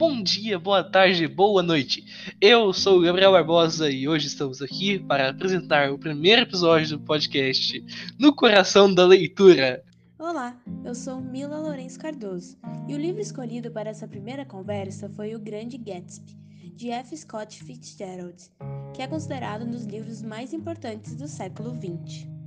bom dia, boa tarde, boa noite. Eu sou o Gabriel Barbosa e hoje estamos aqui para apresentar o primeiro episódio do podcast No Coração da Leitura. Olá, eu sou Mila Lourenço Cardoso e o livro escolhido para essa primeira conversa foi O Grande Gatsby, de F. Scott Fitzgerald, que é considerado um dos livros mais importantes do século XX.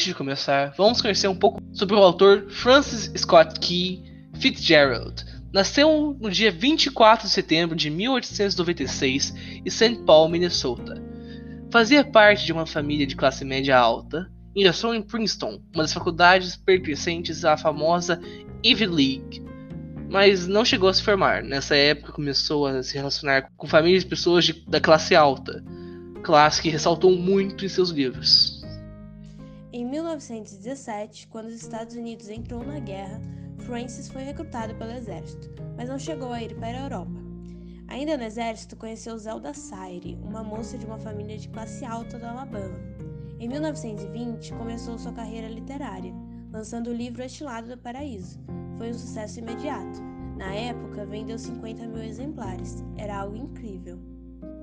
Antes de começar, vamos conhecer um pouco sobre o autor Francis Scott Key Fitzgerald. Nasceu no dia 24 de setembro de 1896 em St. Paul, Minnesota. Fazia parte de uma família de classe média alta. Ingressou em Princeton, uma das faculdades pertencentes à famosa Ivy League, mas não chegou a se formar. Nessa época começou a se relacionar com famílias de pessoas de, da classe alta, classe que ressaltou muito em seus livros. Em 1917, quando os Estados Unidos entrou na guerra, Francis foi recrutado pelo exército, mas não chegou a ir para a Europa. Ainda no exército, conheceu Zelda Sayre, uma moça de uma família de classe alta do Alabama. Em 1920, começou sua carreira literária, lançando o livro Estilado do Paraíso. Foi um sucesso imediato. Na época, vendeu 50 mil exemplares. Era algo incrível.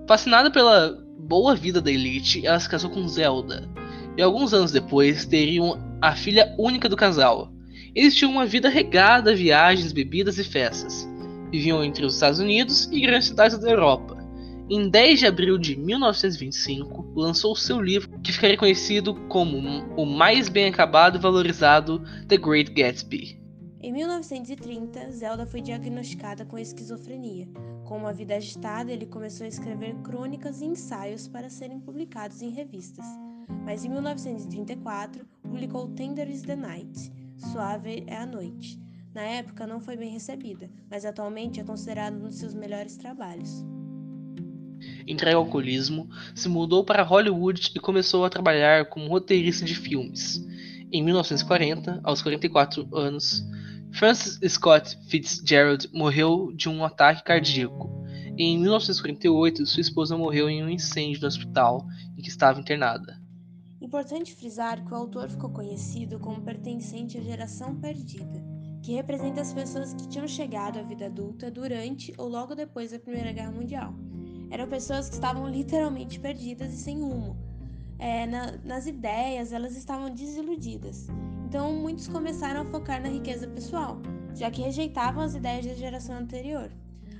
Fascinada pela boa vida da elite, ela se casou com Zelda, e alguns anos depois teriam a filha única do casal. Eles tinham uma vida regada a viagens, bebidas e festas. Viviam entre os Estados Unidos e grandes cidades da Europa. Em 10 de abril de 1925, lançou seu livro que ficaria conhecido como o mais bem acabado e valorizado The Great Gatsby. Em 1930, Zelda foi diagnosticada com esquizofrenia. Com uma vida agitada, ele começou a escrever crônicas e ensaios para serem publicados em revistas mas em 1934 publicou Tender is the Night, Suave é a Noite. Na época não foi bem recebida, mas atualmente é considerado um dos seus melhores trabalhos. Entregue ao alcoolismo, se mudou para Hollywood e começou a trabalhar como roteirista de filmes. Em 1940, aos 44 anos, Francis Scott Fitzgerald morreu de um ataque cardíaco. Em 1948, sua esposa morreu em um incêndio no hospital em que estava internada. Importante frisar que o autor ficou conhecido como pertencente à geração perdida, que representa as pessoas que tinham chegado à vida adulta durante ou logo depois da Primeira Guerra Mundial. Eram pessoas que estavam literalmente perdidas e sem rumo. É, na, nas ideias, elas estavam desiludidas. Então, muitos começaram a focar na riqueza pessoal, já que rejeitavam as ideias da geração anterior.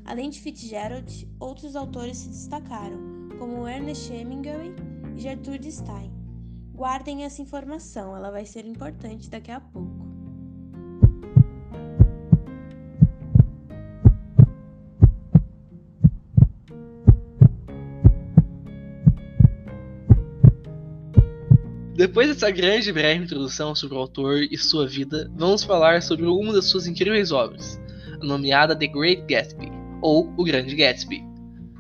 Além de Fitzgerald, outros autores se destacaram, como Ernest Hemingway e Gertrude Stein. Guardem essa informação, ela vai ser importante daqui a pouco. Depois dessa grande e breve introdução sobre o autor e sua vida, vamos falar sobre uma das suas incríveis obras, nomeada The Great Gatsby, ou O Grande Gatsby.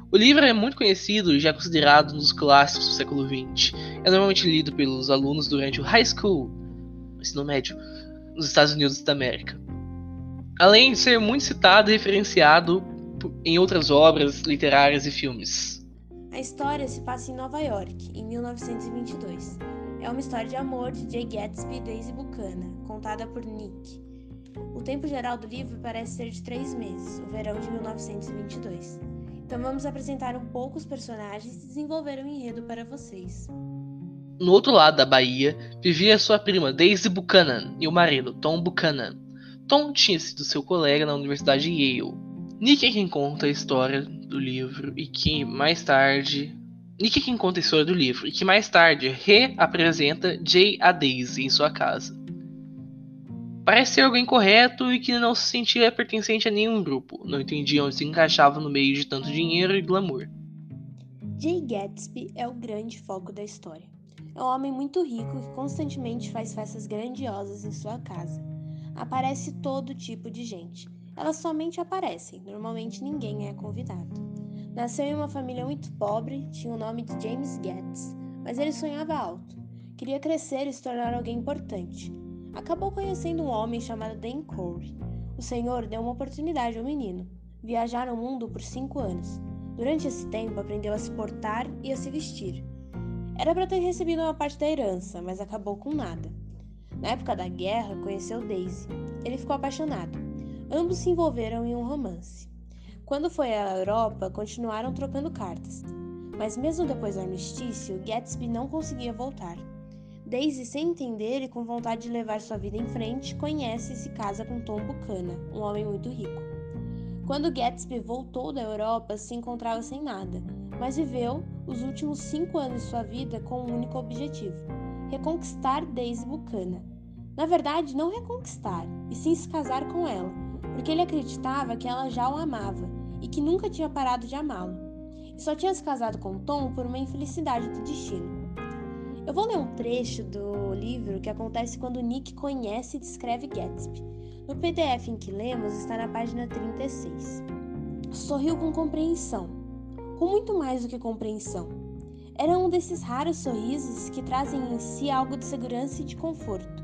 O livro é muito conhecido e já considerado um dos clássicos do século XX. É normalmente lido pelos alunos durante o high school, ensino médio, nos Estados Unidos da América. Além de ser muito citado e referenciado em outras obras literárias e filmes. A história se passa em Nova York, em 1922. É uma história de amor de Jay Gatsby e Daisy Buchanan, contada por Nick. O tempo geral do livro parece ser de três meses, o verão de 1922. Então vamos apresentar um pouco os personagens e desenvolver o um enredo para vocês. No outro lado da Bahia vivia sua prima Daisy Buchanan e o marido Tom Buchanan. Tom tinha sido seu colega na Universidade Yale. Nick é quem conta a história do livro e que mais tarde Nick é quem conta a história do livro e que mais tarde reapresenta Jay a Daisy em sua casa. Parece ser alguém correto e que não se sentia pertencente a nenhum grupo, não entendia onde se encaixava no meio de tanto dinheiro e glamour. Jay Gatsby é o grande foco da história. É um homem muito rico que constantemente faz festas grandiosas em sua casa. Aparece todo tipo de gente. Elas somente aparecem, normalmente ninguém é convidado. Nasceu em uma família muito pobre, tinha o nome de James Getz, mas ele sonhava alto. Queria crescer e se tornar alguém importante acabou conhecendo um homem chamado Dan Corey. O Senhor deu uma oportunidade ao menino, viajar o mundo por cinco anos. Durante esse tempo, aprendeu a se portar e a se vestir. Era para ter recebido uma parte da herança, mas acabou com nada. Na época da guerra, conheceu Daisy. Ele ficou apaixonado. Ambos se envolveram em um romance. Quando foi à Europa, continuaram trocando cartas. Mas mesmo depois do armistício, Gatsby não conseguia voltar. Daisy, sem entender e com vontade de levar sua vida em frente, conhece e se casa com Tom Buchanan, um homem muito rico. Quando Gatsby voltou da Europa, se encontrava sem nada, mas viveu os últimos cinco anos de sua vida com um único objetivo: reconquistar Daisy Buchanan. Na verdade, não reconquistar, e sim se casar com ela, porque ele acreditava que ela já o amava e que nunca tinha parado de amá-lo. E só tinha se casado com Tom por uma infelicidade do destino. Eu vou ler um trecho do livro que acontece quando Nick conhece e descreve Gatsby. No PDF em que lemos está na página 36. Sorriu com compreensão, com muito mais do que compreensão. Era um desses raros sorrisos que trazem em si algo de segurança e de conforto.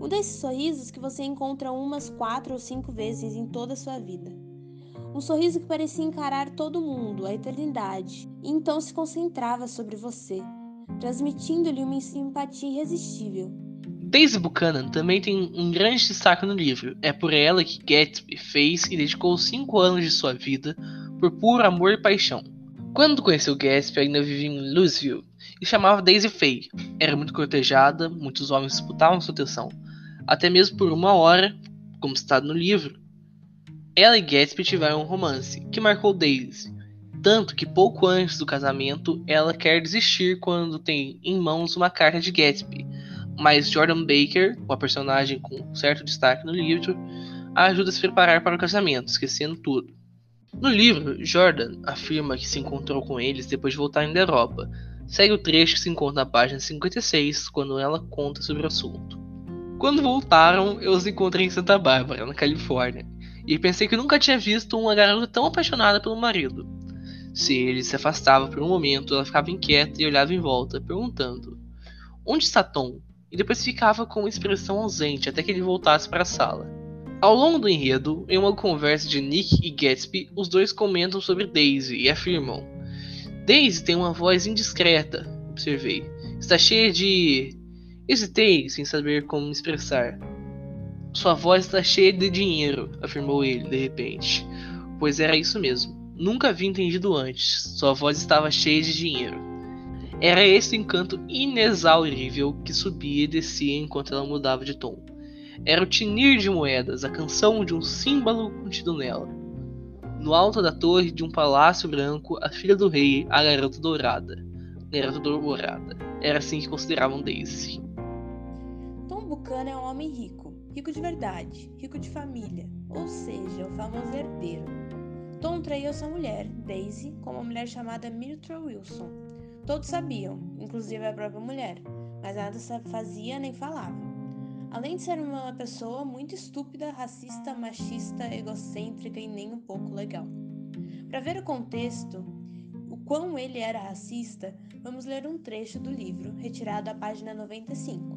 Um desses sorrisos que você encontra umas quatro ou cinco vezes em toda a sua vida. Um sorriso que parecia encarar todo mundo, a eternidade, e então se concentrava sobre você, transmitindo-lhe uma simpatia irresistível, Daisy Buchanan também tem um grande destaque no livro. É por ela que Gatsby fez e dedicou cinco anos de sua vida por puro amor e paixão. Quando conheceu Gatsby, ainda vivia em Louisville e chamava Daisy Faye. Era muito cortejada, muitos homens disputavam sua atenção, até mesmo por uma hora, como citado no livro. Ela e Gatsby tiveram um romance que marcou Daisy, tanto que pouco antes do casamento ela quer desistir quando tem em mãos uma carta de Gatsby mas Jordan Baker, uma personagem com certo destaque no livro, a ajuda a se preparar para o casamento, esquecendo tudo. No livro, Jordan afirma que se encontrou com eles depois de voltarem da Europa. Segue o trecho que se encontra na página 56, quando ela conta sobre o assunto. Quando voltaram, eu os encontrei em Santa Bárbara, na Califórnia, e pensei que nunca tinha visto uma garota tão apaixonada pelo marido. Se ele se afastava por um momento, ela ficava inquieta e olhava em volta, perguntando: Onde está Tom? e depois ficava com uma expressão ausente até que ele voltasse para a sala. Ao longo do enredo, em uma conversa de Nick e Gatsby, os dois comentam sobre Daisy e afirmam: Daisy tem uma voz indiscreta, observei. Está cheia de. Hesitei sem saber como me expressar. Sua voz está cheia de dinheiro, afirmou ele de repente. Pois era isso mesmo. Nunca havia entendido antes. Sua voz estava cheia de dinheiro. Era esse encanto inexaurível que subia e descia enquanto ela mudava de tom. Era o tinir de moedas, a canção de um símbolo contido nela. No alto da torre de um palácio branco, a filha do rei, a garota dourada. Garota dourada. Era assim que consideravam Daisy. Tom Buchanan é um homem rico, rico de verdade, rico de família, ou seja, o famoso herdeiro. Tom traiu sua mulher, Daisy, com uma mulher chamada Myrtle Wilson, Todos sabiam, inclusive a própria mulher, mas nada fazia nem falava. Além de ser uma pessoa muito estúpida, racista, machista, egocêntrica e nem um pouco legal. Para ver o contexto, o quão ele era racista, vamos ler um trecho do livro, retirado da página 95.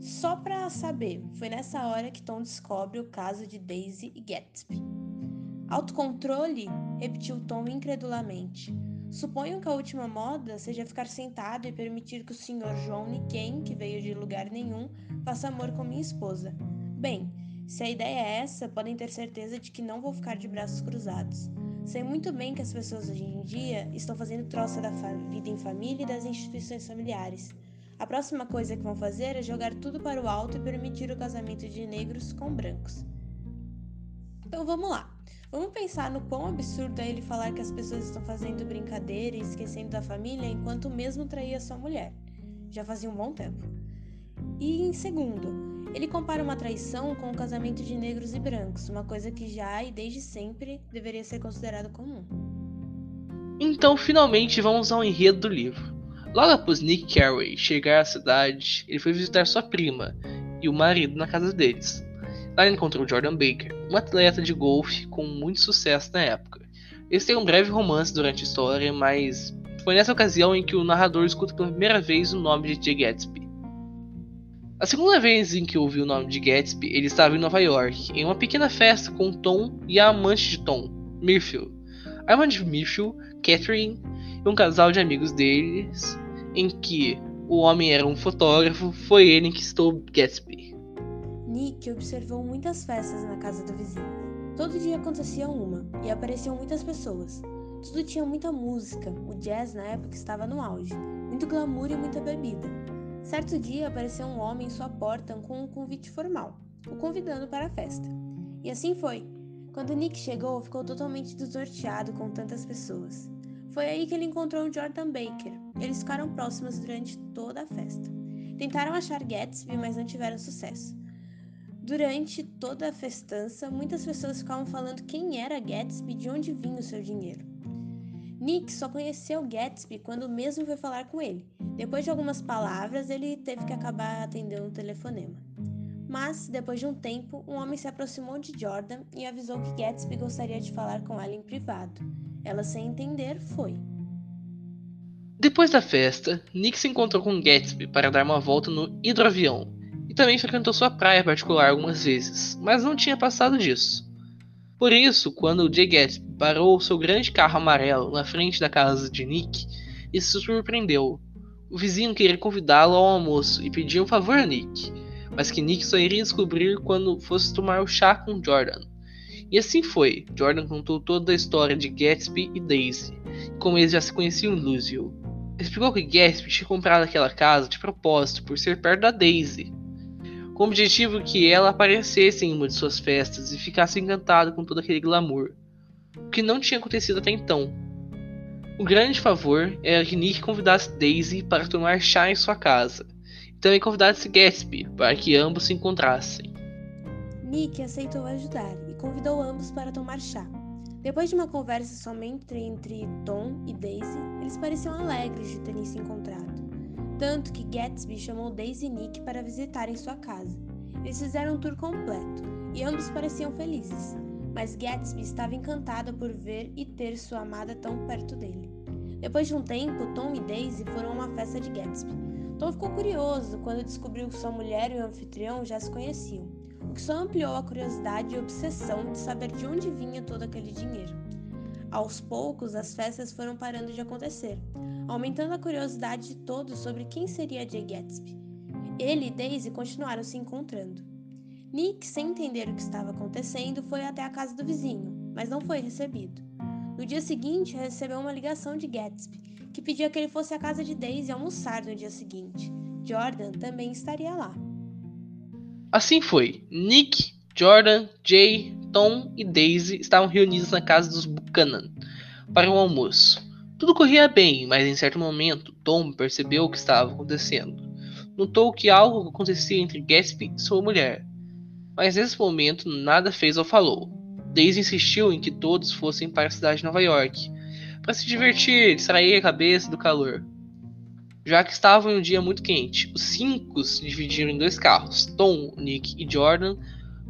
Só para saber, foi nessa hora que Tom descobre o caso de Daisy e Gatsby. Autocontrole? repetiu Tom incredulamente. Suponho que a última moda seja ficar sentado e permitir que o Sr. João Niken, que veio de lugar nenhum, faça amor com minha esposa. Bem, se a ideia é essa, podem ter certeza de que não vou ficar de braços cruzados. Sei muito bem que as pessoas hoje em dia estão fazendo troça da vida em família e das instituições familiares. A próxima coisa que vão fazer é jogar tudo para o alto e permitir o casamento de negros com brancos. Então vamos lá. Vamos pensar no quão absurdo é ele falar que as pessoas estão fazendo brincadeira e esquecendo da família enquanto mesmo traía sua mulher. Já fazia um bom tempo. E em segundo, ele compara uma traição com o casamento de negros e brancos, uma coisa que já e desde sempre deveria ser considerado comum. Então, finalmente, vamos ao enredo do livro. Logo após Nick Carey chegar à cidade, ele foi visitar sua prima e o marido na casa deles. Lá ele encontrou Jordan Baker, um atleta de golfe com muito sucesso na época. Eles têm um breve romance durante a história, mas foi nessa ocasião em que o narrador escuta pela primeira vez o nome de Jay Gatsby. A segunda vez em que ouviu o nome de Gatsby, ele estava em Nova York, em uma pequena festa com Tom e a amante de Tom, Mirfield. a irmã de Mitchell, Catherine, e um casal de amigos deles, em que o homem era um fotógrafo, foi ele que estou Gatsby. Nick observou muitas festas na casa do vizinho. Todo dia acontecia uma, e apareciam muitas pessoas. Tudo tinha muita música, o jazz na época estava no auge, muito glamour e muita bebida. Certo dia apareceu um homem em sua porta com um convite formal, o convidando para a festa. E assim foi. Quando Nick chegou, ficou totalmente desnorteado com tantas pessoas. Foi aí que ele encontrou o Jordan Baker. Eles ficaram próximos durante toda a festa. Tentaram achar Gatsby, mas não tiveram sucesso. Durante toda a festança, muitas pessoas ficavam falando quem era Gatsby e de onde vinha o seu dinheiro. Nick só conheceu Gatsby quando mesmo foi falar com ele. Depois de algumas palavras, ele teve que acabar atendendo um telefonema. Mas, depois de um tempo, um homem se aproximou de Jordan e avisou que Gatsby gostaria de falar com ela em privado. Ela, sem entender, foi. Depois da festa, Nick se encontrou com Gatsby para dar uma volta no hidroavião e também frequentou sua praia particular algumas vezes, mas não tinha passado disso. Por isso, quando Jay Gatsby parou seu grande carro amarelo na frente da casa de Nick, isso surpreendeu. O vizinho queria convidá-lo ao almoço e pedia um favor a Nick, mas que Nick só iria descobrir quando fosse tomar o chá com Jordan. E assim foi. Jordan contou toda a história de Gatsby e Daisy, como eles já se conheciam em Louisville. Explicou que Gatsby tinha comprado aquela casa de propósito por ser perto da Daisy, com o objetivo que ela aparecesse em uma de suas festas e ficasse encantada com todo aquele glamour, o que não tinha acontecido até então. O grande favor era que Nick convidasse Daisy para tomar chá em sua casa, também convidasse Gatsby para que ambos se encontrassem. Nick aceitou ajudar e convidou ambos para tomar chá. Depois de uma conversa somente entre Tom e Daisy, eles pareciam alegres de terem se encontrado. Tanto que Gatsby chamou Daisy e Nick para visitarem sua casa. Eles fizeram um tour completo e ambos pareciam felizes, mas Gatsby estava encantada por ver e ter sua amada tão perto dele. Depois de um tempo, Tom e Daisy foram a uma festa de Gatsby Tom ficou curioso quando descobriu que sua mulher e o anfitrião já se conheciam, o que só ampliou a curiosidade e obsessão de saber de onde vinha todo aquele dinheiro. Aos poucos, as festas foram parando de acontecer, aumentando a curiosidade de todos sobre quem seria Jay Gatsby. Ele e Daisy continuaram se encontrando. Nick, sem entender o que estava acontecendo, foi até a casa do vizinho, mas não foi recebido. No dia seguinte, recebeu uma ligação de Gatsby, que pedia que ele fosse à casa de Daisy almoçar no dia seguinte. Jordan também estaria lá. Assim foi. Nick, Jordan, Jay, Tom e Daisy estavam reunidos na casa dos Buchanan para o um almoço. Tudo corria bem, mas em certo momento Tom percebeu o que estava acontecendo. Notou que algo acontecia entre Gatsby e sua mulher, mas nesse momento nada fez ou falou. Daisy insistiu em que todos fossem para a cidade de Nova York, para se divertir, distrair a cabeça do calor. Já que estava em um dia muito quente, os cinco se dividiram em dois carros. Tom, Nick e Jordan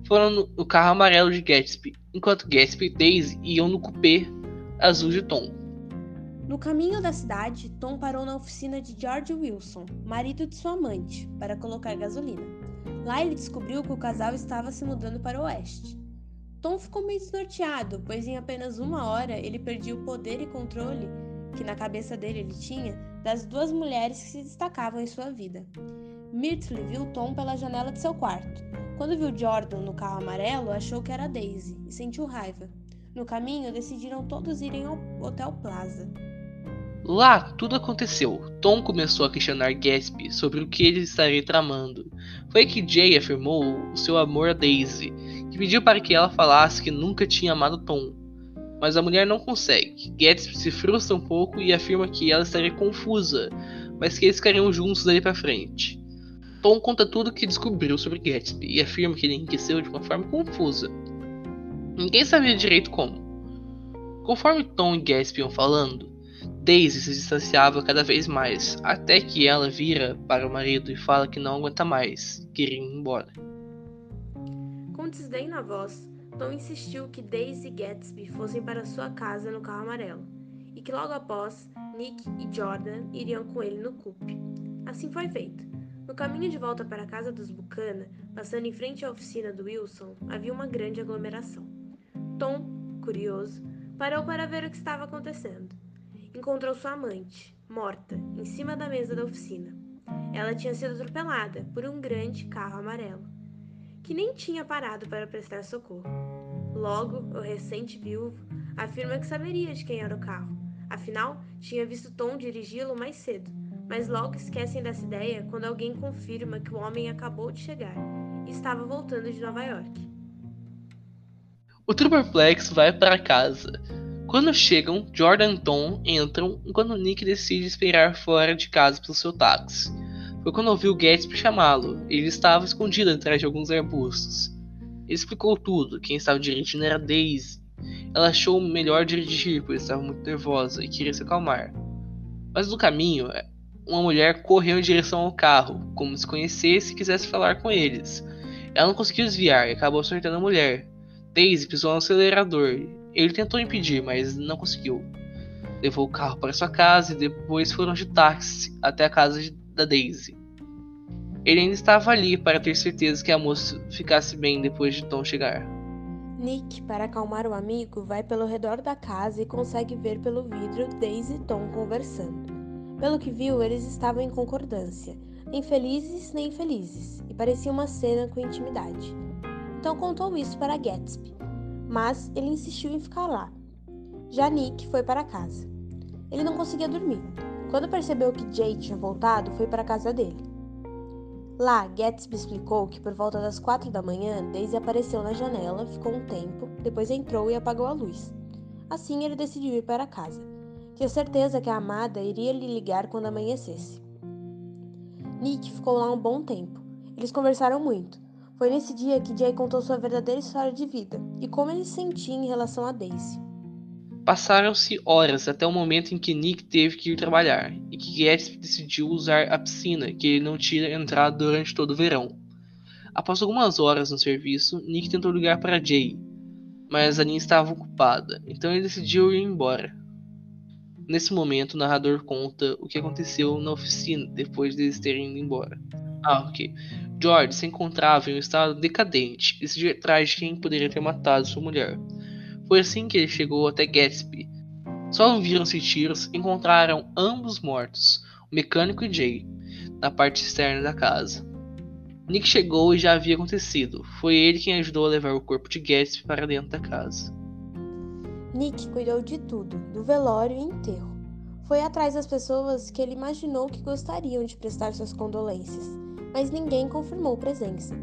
foram no carro amarelo de Gatsby, enquanto Gatsby e Daisy iam no coupé azul de Tom. No caminho da cidade, Tom parou na oficina de George Wilson, marido de sua amante, para colocar gasolina. Lá ele descobriu que o casal estava se mudando para o oeste. Tom ficou meio desnorteado, pois em apenas uma hora ele perdia o poder e controle que na cabeça dele ele tinha das duas mulheres que se destacavam em sua vida. Myrtle viu Tom pela janela de seu quarto. Quando viu Jordan no carro amarelo, achou que era Daisy e sentiu raiva. No caminho, decidiram todos irem ao Hotel Plaza. Lá, tudo aconteceu. Tom começou a questionar Gatsby sobre o que ele estaria tramando. Foi que Jay afirmou o seu amor a Daisy que pediu para que ela falasse que nunca tinha amado Tom. Mas a mulher não consegue. Gatsby se frustra um pouco e afirma que ela estaria confusa, mas que eles ficariam juntos dali para frente. Tom conta tudo o que descobriu sobre Gatsby e afirma que ele enriqueceu de uma forma confusa. Ninguém sabia direito como. Conforme Tom e Gatsby iam falando, Daisy se distanciava cada vez mais, até que ela vira para o marido e fala que não aguenta mais, queria ir embora. Com desdém na voz, Tom insistiu que Daisy e Gatsby fossem para sua casa no carro amarelo e que logo após Nick e Jordan iriam com ele no coupe. Assim foi feito. No caminho de volta para a casa dos Bucana, passando em frente à oficina do Wilson, havia uma grande aglomeração. Tom, curioso, parou para ver o que estava acontecendo. Encontrou sua amante, morta, em cima da mesa da oficina. Ela tinha sido atropelada por um grande carro amarelo, que nem tinha parado para prestar socorro. Logo, o recente viúvo afirma que saberia de quem era o carro, afinal, tinha visto Tom dirigi-lo mais cedo, mas logo esquecem dessa ideia quando alguém confirma que o homem acabou de chegar e estava voltando de Nova York. O Trooperplex vai para casa. Quando chegam, Jordan e Tom entram enquanto Nick decide esperar fora de casa pelo seu táxi. Foi quando ouviu Gatsby chamá-lo. Ele estava escondido atrás de alguns arbustos. Ele explicou tudo. Quem estava dirigindo era Daisy. Ela achou melhor dirigir, pois estava muito nervosa e queria se acalmar. Mas no caminho, uma mulher correu em direção ao carro, como se conhecesse e quisesse falar com eles. Ela não conseguiu desviar e acabou acertando a mulher. Daisy pisou no acelerador. Ele tentou impedir, mas não conseguiu. Levou o carro para sua casa e depois foram de táxi até a casa da Daisy. Ele ainda estava ali para ter certeza que a moça ficasse bem depois de Tom chegar. Nick, para acalmar o amigo, vai pelo redor da casa e consegue ver pelo vidro Daisy e Tom conversando. Pelo que viu, eles estavam em concordância, nem felizes nem infelizes, e parecia uma cena com intimidade. Então contou isso para Gatsby, mas ele insistiu em ficar lá. Já Nick foi para casa. Ele não conseguia dormir. Quando percebeu que Jay tinha voltado, foi para a casa dele. Lá, Gatsby explicou que por volta das quatro da manhã, Daisy apareceu na janela, ficou um tempo, depois entrou e apagou a luz. Assim, ele decidiu ir para casa. Tinha certeza que a amada iria lhe ligar quando amanhecesse. Nick ficou lá um bom tempo. Eles conversaram muito. Foi nesse dia que Jay contou sua verdadeira história de vida e como ele se sentia em relação a Daisy. Passaram-se horas até o momento em que Nick teve que ir trabalhar e que Gatsby decidiu usar a piscina que ele não tinha entrado durante todo o verão. Após algumas horas no serviço, Nick tentou ligar para Jay, mas a linha estava ocupada, então ele decidiu ir embora. Nesse momento, o narrador conta o que aconteceu na oficina depois deles terem ido embora. Ah, ok. George se encontrava em um estado decadente e decidiu atrás de quem poderia ter matado sua mulher. Foi assim que ele chegou até Gatsby. Só ouviram-se tiros e encontraram ambos mortos, o mecânico e Jay, na parte externa da casa. Nick chegou e já havia acontecido. Foi ele quem ajudou a levar o corpo de Gatsby para dentro da casa. Nick cuidou de tudo, do velório e enterro. Foi atrás das pessoas que ele imaginou que gostariam de prestar suas condolências mas ninguém confirmou presença.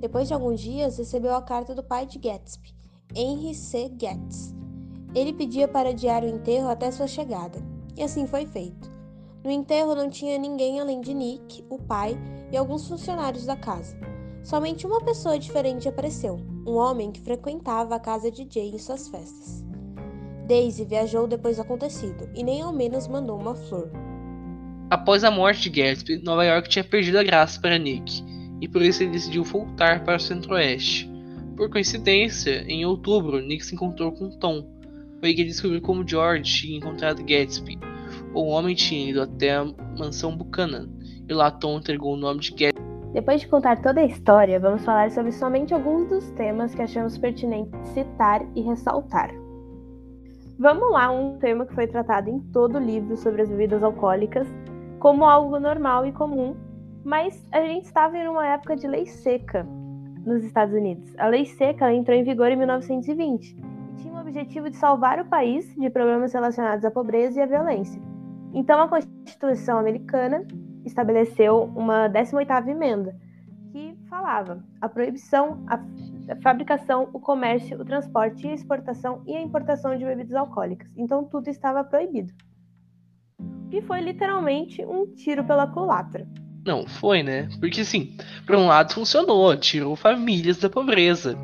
Depois de alguns dias, recebeu a carta do pai de Gatsby, Henry C. Getz. Ele pedia para adiar o enterro até sua chegada, e assim foi feito. No enterro não tinha ninguém além de Nick, o pai e alguns funcionários da casa. Somente uma pessoa diferente apareceu, um homem que frequentava a casa de Jay em suas festas. Daisy viajou depois do acontecido e nem ao menos mandou uma flor. Após a morte de Gatsby, Nova York tinha perdido a graça para Nick, e por isso ele decidiu voltar para o centro-oeste. Por coincidência, em outubro, Nick se encontrou com Tom. Foi que ele descobriu como George tinha encontrado Gatsby. O homem tinha ido até a mansão Buchanan, e lá Tom entregou o nome de Gatsby. Depois de contar toda a história, vamos falar sobre somente alguns dos temas que achamos pertinente citar e ressaltar. Vamos lá, um tema que foi tratado em todo o livro sobre as bebidas alcoólicas, como algo normal e comum, mas a gente estava em uma época de lei seca nos Estados Unidos. A lei seca entrou em vigor em 1920 e tinha o objetivo de salvar o país de problemas relacionados à pobreza e à violência. Então a Constituição americana estabeleceu uma 18ª emenda que falava a proibição, a fabricação, o comércio, o transporte a exportação e a importação de bebidas alcoólicas. Então tudo estava proibido que foi literalmente um tiro pela culatra. Não, foi, né? Porque assim, por um lado funcionou, tirou famílias da pobreza,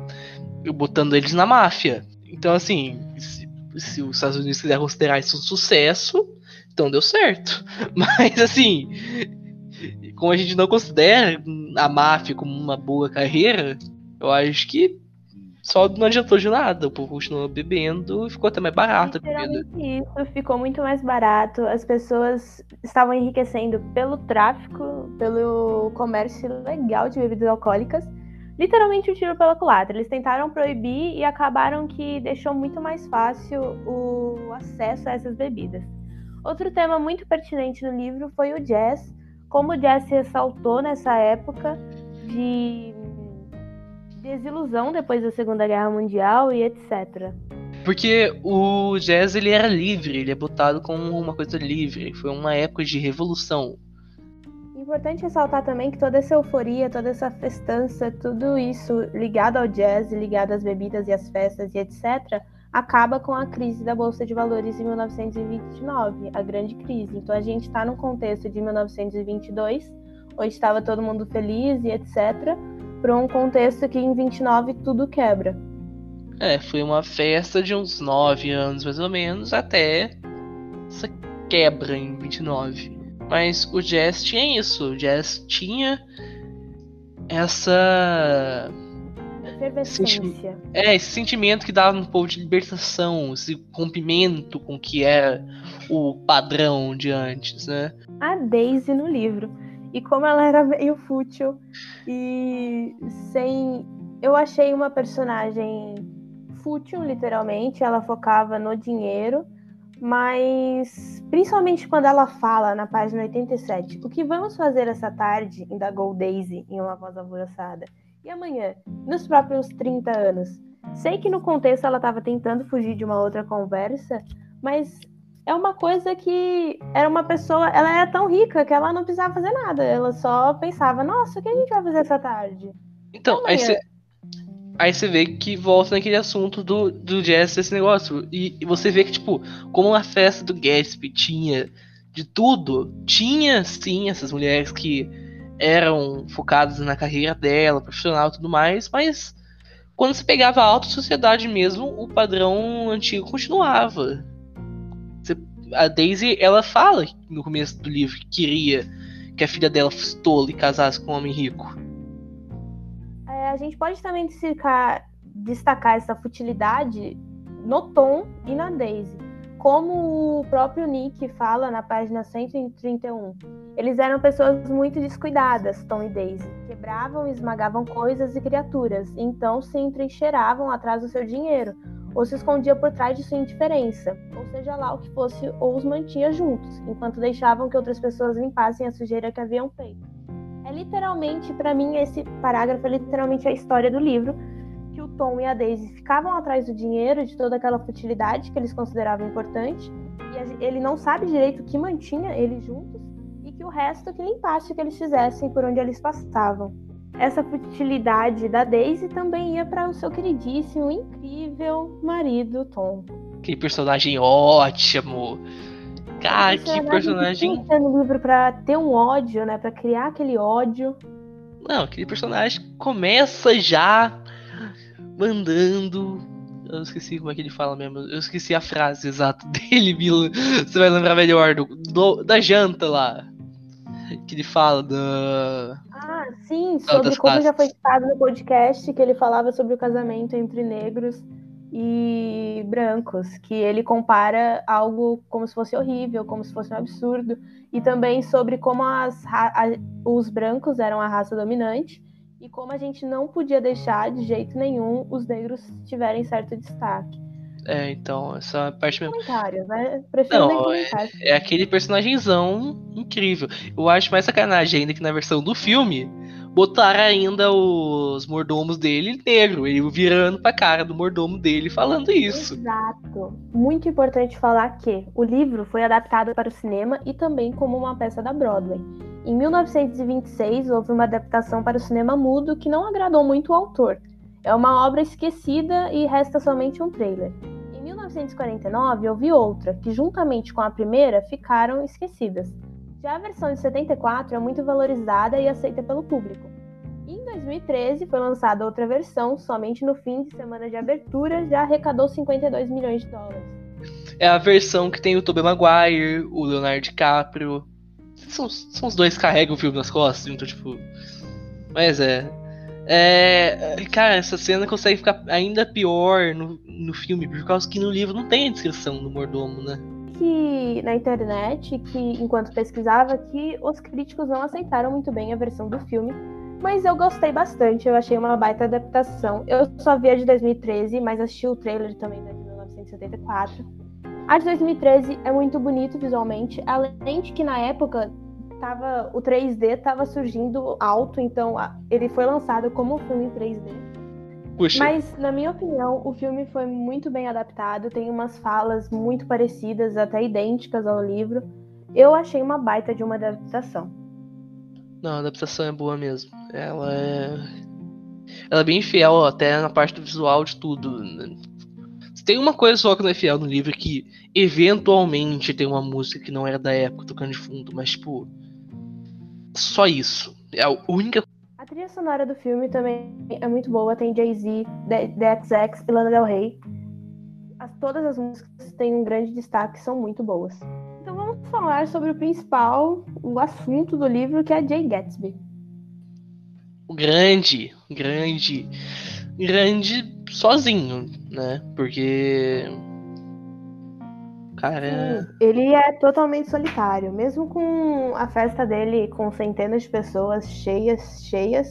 botando eles na máfia. Então, assim, se, se os Estados Unidos quiser considerar isso um sucesso, então deu certo. Mas assim, como a gente não considera a máfia como uma boa carreira, eu acho que só não adiantou de nada. O povo continuou bebendo e ficou até mais barato. Isso, ficou muito mais barato. As pessoas estavam enriquecendo pelo tráfico, pelo comércio legal de bebidas alcoólicas. literalmente o tiro pela culatra. Eles tentaram proibir e acabaram que deixou muito mais fácil o acesso a essas bebidas. Outro tema muito pertinente no livro foi o jazz, como o jazz se ressaltou nessa época de desilusão depois da Segunda Guerra Mundial e etc. Porque o jazz ele era livre, ele é botado como uma coisa livre, foi uma época de revolução. Importante ressaltar também que toda essa euforia, toda essa festança, tudo isso ligado ao jazz, ligado às bebidas e às festas e etc., acaba com a crise da Bolsa de Valores em 1929, a grande crise. Então a gente está num contexto de 1922, onde estava todo mundo feliz e etc., para um contexto que em 29 tudo quebra. É, foi uma festa de uns 9 anos mais ou menos até essa quebra em 29. Mas o jazz tinha isso, o jazz tinha essa Efervescência. É, esse sentimento que dava um pouco de libertação, esse rompimento com o que era o padrão de antes, né? A Daisy no livro. E como ela era meio fútil e sem. Eu achei uma personagem fútil, literalmente. Ela focava no dinheiro, mas principalmente quando ela fala na página 87: O que vamos fazer essa tarde? indagou Daisy em uma voz alvoroçada. E amanhã? Nos próprios 30 anos? Sei que no contexto ela estava tentando fugir de uma outra conversa, mas é uma coisa que era uma pessoa, ela era tão rica que ela não precisava fazer nada, ela só pensava, nossa, o que a gente vai fazer essa tarde? Então, aí você aí você vê que volta naquele assunto do, do jazz desse negócio. E, e, você vê que, tipo, como a festa do Gatsby tinha de tudo, tinha sim essas mulheres que eram focadas na carreira dela, profissional e tudo mais, mas quando se pegava a alta sociedade mesmo, o padrão antigo continuava. A Daisy, ela fala no começo do livro que queria que a filha dela fosse tola e casasse com um homem rico. É, a gente pode também destacar, destacar essa futilidade no Tom e na Daisy. Como o próprio Nick fala na página 131, eles eram pessoas muito descuidadas, Tom e Daisy. Quebravam e esmagavam coisas e criaturas, então se entrincheiravam atrás do seu dinheiro, ou se escondia por trás de sua indiferença, ou seja lá o que fosse, ou os mantinha juntos, enquanto deixavam que outras pessoas limpassem a sujeira que haviam feito. É literalmente, para mim, esse parágrafo é literalmente a história do livro, que o Tom e a Daisy ficavam atrás do dinheiro, de toda aquela futilidade que eles consideravam importante, e ele não sabe direito o que mantinha eles juntos, que o resto que limpasse o que eles fizessem por onde eles passavam. Essa futilidade da Daisy também ia para o seu queridíssimo, incrível marido Tom. Que personagem ótimo! Cara, que personagem. Que no livro para ter um ódio, né? Para criar aquele ódio. Não, aquele personagem começa já mandando. Eu esqueci como é que ele fala mesmo. Eu esqueci a frase exata dele, Mila. Você vai lembrar melhor do, do, da janta lá que ele fala da. Ah, sim, sobre como classes. já foi citado no podcast, que ele falava sobre o casamento entre negros e brancos, que ele compara algo como se fosse horrível, como se fosse um absurdo, e também sobre como as, a, os brancos eram a raça dominante e como a gente não podia deixar de jeito nenhum os negros tiverem certo destaque. É, então, essa parte mesmo. Comentários, né? Prefiro Não, é, é, aquele personagemzão incrível. Eu acho mais sacanagem ainda que na versão do filme botaram ainda os mordomos dele negro, ele virando pra cara do mordomo dele falando isso. Exato. Muito importante falar que o livro foi adaptado para o cinema e também como uma peça da Broadway. Em 1926, houve uma adaptação para o cinema mudo que não agradou muito o autor. É uma obra esquecida e resta somente um trailer. 1949 houve outra, que juntamente com a primeira ficaram esquecidas. Já a versão de 74 é muito valorizada e aceita pelo público. em 2013 foi lançada outra versão, somente no fim de semana de abertura já arrecadou 52 milhões de dólares. É a versão que tem o Tobey Maguire, o Leonardo DiCaprio. São, são os dois que carregam o filme nas costas, então tipo. Mas é. É, cara, essa cena consegue ficar ainda pior no, no filme, por causa que no livro não tem a descrição do mordomo, né? Que na internet, que enquanto pesquisava, que os críticos não aceitaram muito bem a versão do filme, Mas eu gostei bastante, eu achei uma baita adaptação. Eu só vi a de 2013, mas assisti o trailer também da de 1974. A de 2013 é muito bonito visualmente, além de que na época tava, o 3D estava surgindo alto, então ele foi lançado como um filme em 3D. Puxa. Mas, na minha opinião, o filme foi muito bem adaptado, tem umas falas muito parecidas, até idênticas ao livro. Eu achei uma baita de uma adaptação. Não, a adaptação é boa mesmo. Ela é. Ela é bem fiel até na parte do visual de tudo. Tem uma coisa só que não é fiel no livro que eventualmente tem uma música que não era da época tocando de fundo, mas tipo. Só isso. É a única. A trilha sonora do filme também é muito boa. Tem Jay-Z, The XX e Lana Del Rey. As, todas as músicas têm um grande destaque, são muito boas. Então vamos falar sobre o principal, o assunto do livro, que é Jay Gatsby. O grande, grande, grande sozinho, né? Porque. Cara. Sim, ele é totalmente solitário. Mesmo com a festa dele com centenas de pessoas cheias, cheias.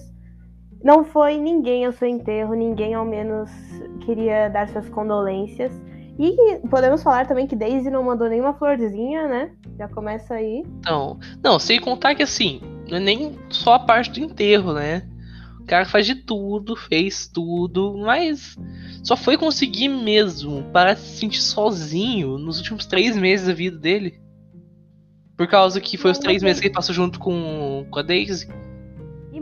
Não foi ninguém ao seu enterro, ninguém ao menos queria dar suas condolências. E podemos falar também que Daisy não mandou nenhuma florzinha, né? Já começa aí. Não, não, sem contar que assim, não é nem só a parte do enterro, né? O cara faz de tudo, fez tudo, mas só foi conseguir mesmo parar de se sentir sozinho nos últimos três meses da vida dele. Por causa que foi os três meses que ele passou junto com, com a Daisy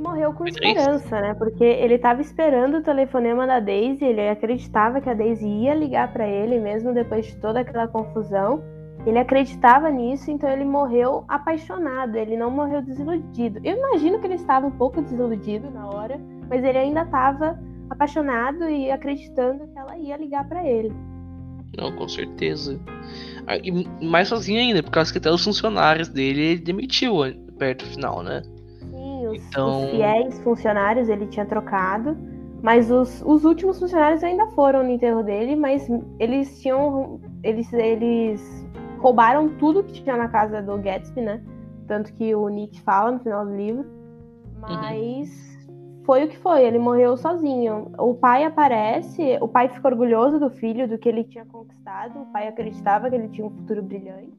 morreu com esperança, né? Porque ele estava esperando o telefonema da Daisy, ele acreditava que a Daisy ia ligar para ele mesmo depois de toda aquela confusão. Ele acreditava nisso, então ele morreu apaixonado, ele não morreu desiludido. Eu imagino que ele estava um pouco desiludido na hora, mas ele ainda estava apaixonado e acreditando que ela ia ligar para ele. Não, com certeza. Ah, e mais sozinho ainda, por causa que até os funcionários dele ele demitiu perto do final, né? os, então... os fiéis funcionários ele tinha trocado, mas os, os últimos funcionários ainda foram no enterro dele, mas eles tinham. Eles, eles roubaram tudo que tinha na casa do Gatsby, né? Tanto que o Nick fala no final do livro. Mas uhum. foi o que foi, ele morreu sozinho. O pai aparece, o pai fica orgulhoso do filho, do que ele tinha conquistado. O pai acreditava que ele tinha um futuro brilhante.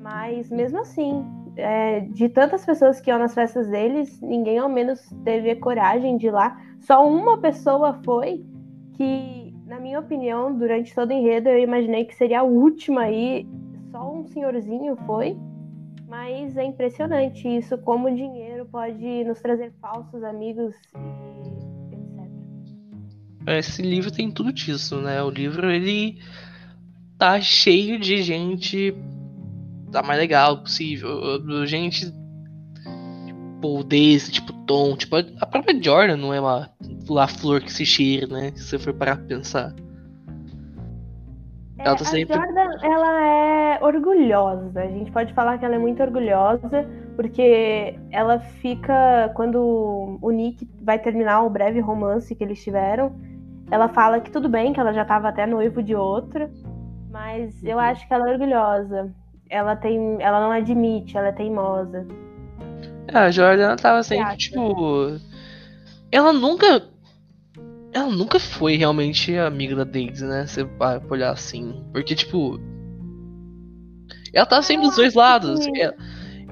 Mas mesmo assim, é, de tantas pessoas que iam nas festas deles, ninguém ao menos teve coragem de ir lá. Só uma pessoa foi que, na minha opinião, durante todo o enredo, eu imaginei que seria a última aí. Só um senhorzinho foi. Mas é impressionante isso, como o dinheiro pode nos trazer falsos amigos e etc. Esse livro tem tudo disso, né? O livro, ele tá cheio de gente da mais legal possível. Gente, tipo, desse, tipo, Tom, tipo, a própria Jordan não é uma lá flor que se cheira, né? Se você for parar pra pensar. É, ela tá sempre... A Jordan, ela é orgulhosa. A gente pode falar que ela é muito orgulhosa, porque ela fica. Quando o Nick vai terminar o breve romance que eles tiveram, ela fala que tudo bem, que ela já tava até noivo de outra, mas eu uhum. acho que ela é orgulhosa ela tem. Ela não admite, ela é teimosa. É, a Jordan tava sempre, tipo. Ela nunca. Ela nunca foi realmente amiga da Daisy, né? Você vai olhar assim. Porque, tipo. Ela tá sempre dos dois lados. Ela,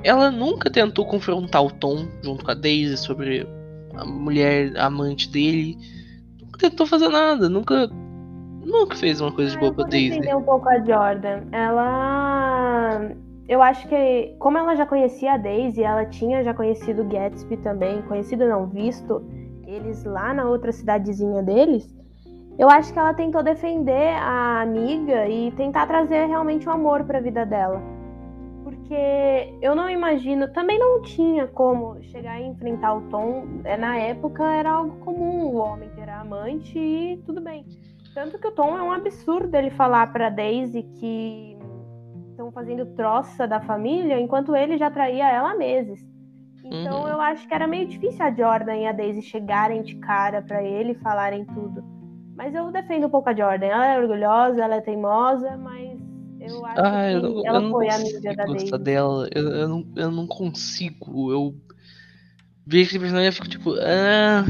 ela nunca tentou confrontar o Tom junto com a Daisy sobre a mulher a amante dele. Nunca tentou fazer nada. Nunca nunca fez uma coisa de boa pra Daisy. entender um pouco a Jordan. Ela. Eu acho que, como ela já conhecia a Daisy, ela tinha já conhecido Gatsby também, conhecido não, visto eles lá na outra cidadezinha deles. Eu acho que ela tentou defender a amiga e tentar trazer realmente o um amor para a vida dela. Porque eu não imagino, também não tinha como chegar e enfrentar o Tom. É, na época era algo comum o homem ter amante e tudo bem. Tanto que o Tom é um absurdo ele falar para Daisy que estão fazendo troça da família, enquanto ele já traía ela há meses. Então uhum. eu acho que era meio difícil a Jordan e a Daisy chegarem de cara para ele e falarem tudo. Mas eu defendo um pouco a Jordan. Ela é orgulhosa, ela é teimosa, mas eu acho ah, que eu, ela eu foi amiga da Daisy. Dela. Eu, eu, não, eu não consigo. Eu ver aquele personagem eu fico tipo. Ah...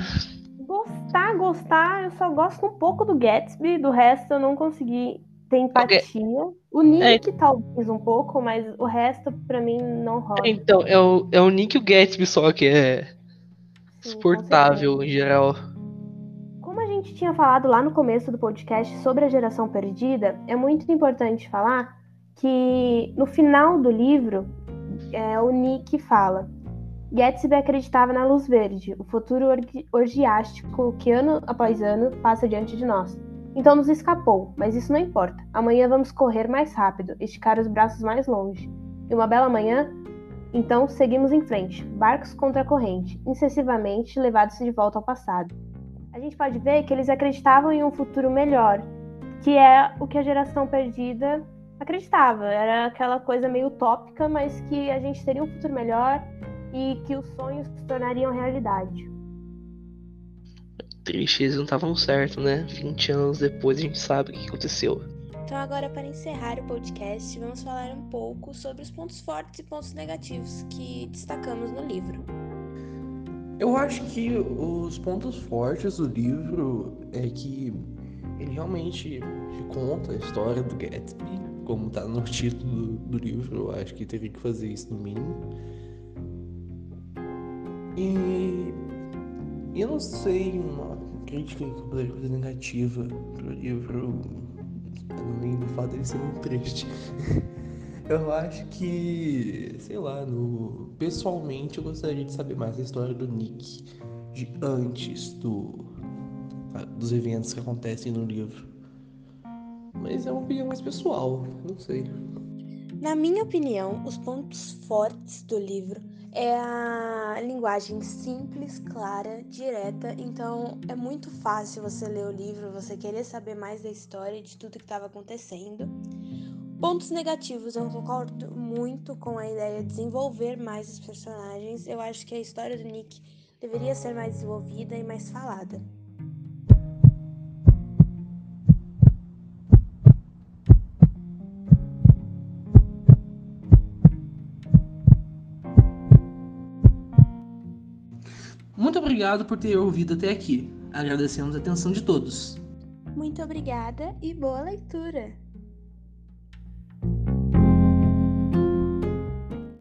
Gostar, gostar, eu só gosto um pouco do Gatsby, do resto eu não consegui ter empatia. Okay. O Nick é. talvez um pouco, mas o resto pra mim não rola. Então, é o, é o Nick e o Gatsby só que é suportável em geral. Como a gente tinha falado lá no começo do podcast sobre a geração perdida, é muito importante falar que no final do livro é, o Nick fala Gatsby acreditava na luz verde, o futuro orgiástico que ano após ano passa diante de nós. Então nos escapou, mas isso não importa. Amanhã vamos correr mais rápido, esticar os braços mais longe. E uma bela manhã, então seguimos em frente, barcos contra a corrente, incessivamente levados de volta ao passado. A gente pode ver que eles acreditavam em um futuro melhor, que é o que a geração perdida acreditava. Era aquela coisa meio utópica, mas que a gente teria um futuro melhor e que os sonhos se tornariam realidade. Triste, eles não estavam certos, né? 20 anos depois a gente sabe o que aconteceu. Então, agora, para encerrar o podcast, vamos falar um pouco sobre os pontos fortes e pontos negativos que destacamos no livro. Eu acho que os pontos fortes do livro é que ele realmente conta a história do Gatsby, como tá no título do livro. Eu acho que teria que fazer isso no mínimo. E eu não sei, uma crítica poderia fazer negativa pro livro, além do fato dele ser muito triste. eu acho que, sei lá, no, pessoalmente eu gostaria de saber mais da história do Nick de antes do, dos eventos que acontecem no livro. Mas é uma opinião mais pessoal, não sei. Na minha opinião, os pontos fortes do livro é a linguagem simples, clara, direta, então é muito fácil você ler o livro, você querer saber mais da história de tudo que estava acontecendo. Pontos negativos, eu concordo muito com a ideia de desenvolver mais os personagens. Eu acho que a história do Nick deveria ser mais desenvolvida e mais falada. Obrigado por ter ouvido até aqui. Agradecemos a atenção de todos. Muito obrigada e boa leitura!